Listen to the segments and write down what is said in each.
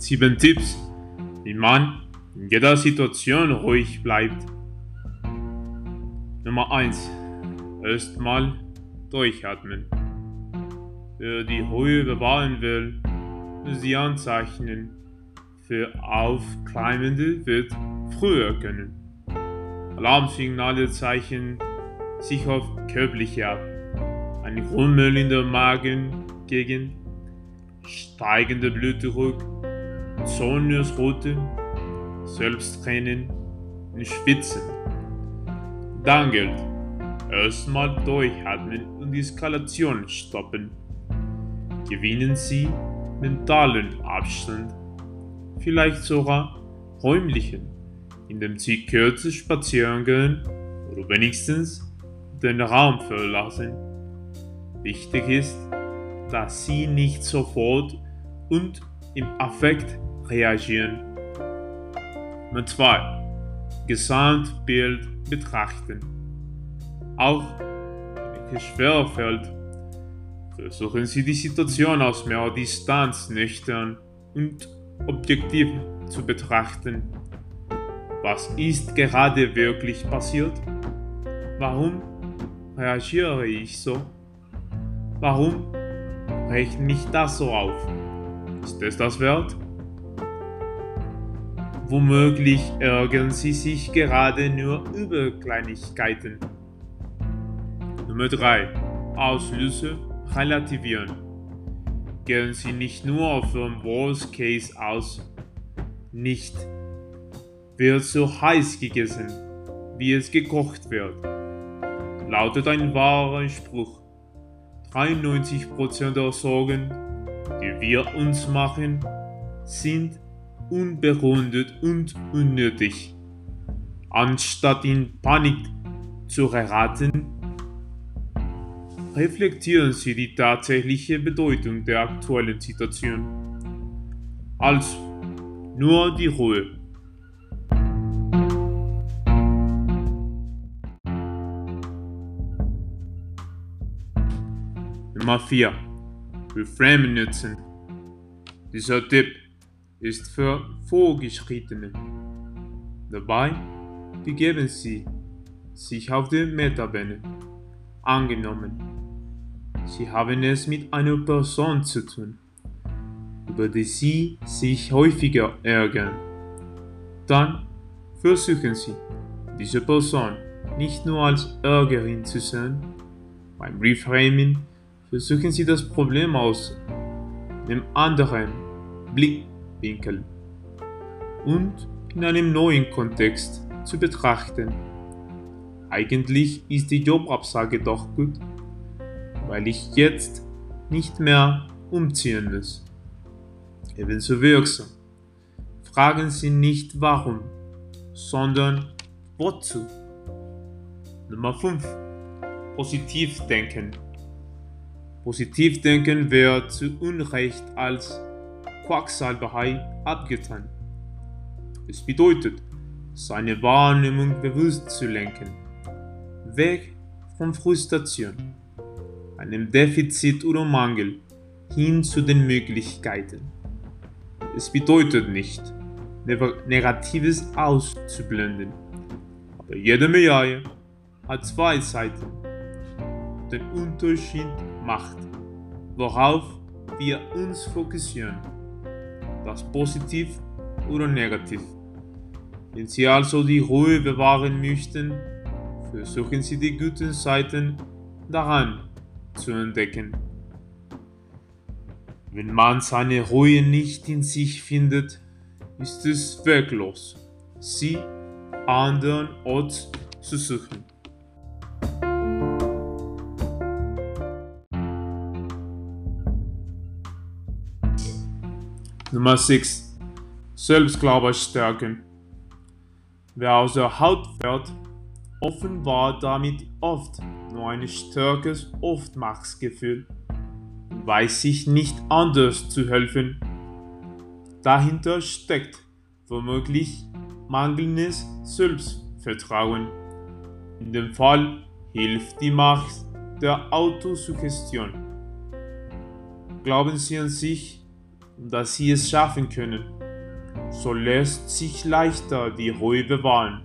Sieben Tipps, wie man in jeder Situation ruhig bleibt. Nummer 1. Erstmal durchatmen. Wer die Ruhe bewahren will, muss die Anzeichen für Aufkleimende wird früher können. Alarmsignale zeichnen sich auf körperliche ab. Ein Grummeln in der Magengegend, steigender Blutdruck, Zornesrote, Selbsttränen und Schwitzen. Dann gilt, erstmal durchatmen und die Eskalation stoppen. Gewinnen Sie mentalen Abstand, vielleicht sogar räumlichen, indem Sie kürzer spazieren gehen oder wenigstens den Raum verlassen. Wichtig ist, dass Sie nicht sofort und im Affekt reagieren. Nummer 2. Gesamtbild betrachten. Auch wenn es schwer fällt, versuchen Sie die Situation aus mehr Distanz nüchtern und objektiv zu betrachten. Was ist gerade wirklich passiert? Warum reagiere ich so? Warum rechnet mich das so auf? Ist es das wert? Womöglich ärgern Sie sich gerade nur über Kleinigkeiten. Nummer 3. Auslöse relativieren. Gehen Sie nicht nur vom Worst Case aus. Nicht wird so heiß gegessen, wie es gekocht wird. Lautet ein wahrer Spruch. 93% der Sorgen, die wir uns machen, sind unbegründet und unnötig. Anstatt in Panik zu geraten, reflektieren Sie die tatsächliche Bedeutung der aktuellen Situation. Also, nur die Ruhe. Nummer 4. Reframen nutzen. Dieser Tipp ist für Vorgeschrittene. Dabei begeben Sie sich auf die Metabene. Angenommen, Sie haben es mit einer Person zu tun, über die Sie sich häufiger ärgern. Dann versuchen Sie, diese Person nicht nur als Ärgerin zu sehen. Beim Reframing versuchen Sie das Problem aus einem anderen Blickwinkel und in einem neuen Kontext zu betrachten. Eigentlich ist die Jobabsage doch gut, weil ich jetzt nicht mehr umziehen muss. Ebenso wirksam. Fragen Sie nicht warum, sondern wozu. Nummer 5. Positiv denken. Positivdenken wird zu Unrecht als Quacksalberei abgetan. Es bedeutet, seine Wahrnehmung bewusst zu lenken, weg von Frustration, einem Defizit oder Mangel hin zu den Möglichkeiten. Es bedeutet nicht, Negatives auszublenden, aber jede Medaille hat zwei Seiten. Den Unterschied macht, worauf wir uns fokussieren. Das positiv oder negativ. Wenn Sie also die Ruhe bewahren möchten, versuchen Sie die guten Seiten daran zu entdecken. Wenn man seine Ruhe nicht in sich findet, ist es werklos, sie anderen Ort zu suchen. Nummer 6. Selbstglaube stärken. Wer aus der Haut fährt, offenbart damit oft nur ein starkes Oftmachtsgefühl weiß sich nicht anders zu helfen. Dahinter steckt womöglich mangelndes Selbstvertrauen. In dem Fall hilft die Macht der Autosuggestion. Glauben Sie an sich dass sie es schaffen können. So lässt sich leichter die Ruhe bewahren.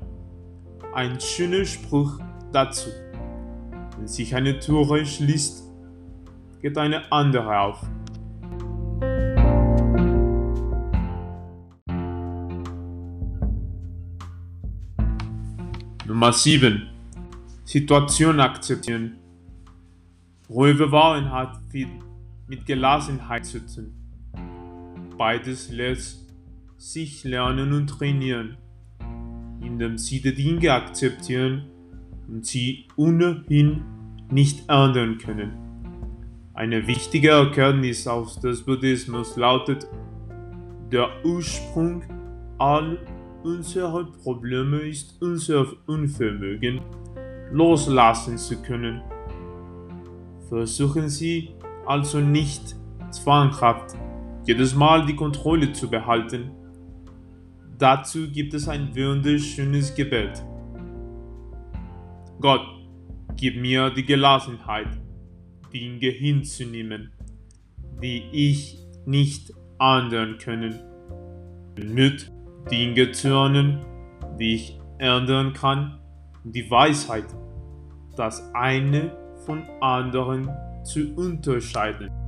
Ein schöner Spruch dazu. Wenn sich eine Tür schließt, geht eine andere auf. Nummer 7. Situation akzeptieren. Ruhe bewahren hat viel mit Gelassenheit zu tun. Beides lässt sich lernen und trainieren, indem sie die Dinge akzeptieren und sie ohnehin nicht ändern können. Eine wichtige Erkenntnis aus des Buddhismus lautet, der Ursprung all unserer Probleme ist unser Unvermögen, loslassen zu können. Versuchen Sie also nicht zwanghaft jedes Mal die Kontrolle zu behalten. Dazu gibt es ein wunderschönes Gebet. Gott, gib mir die Gelassenheit, Dinge hinzunehmen, die ich nicht ändern können. Mit Dinge zu lernen, die ich ändern kann, die Weisheit, das eine von anderen zu unterscheiden.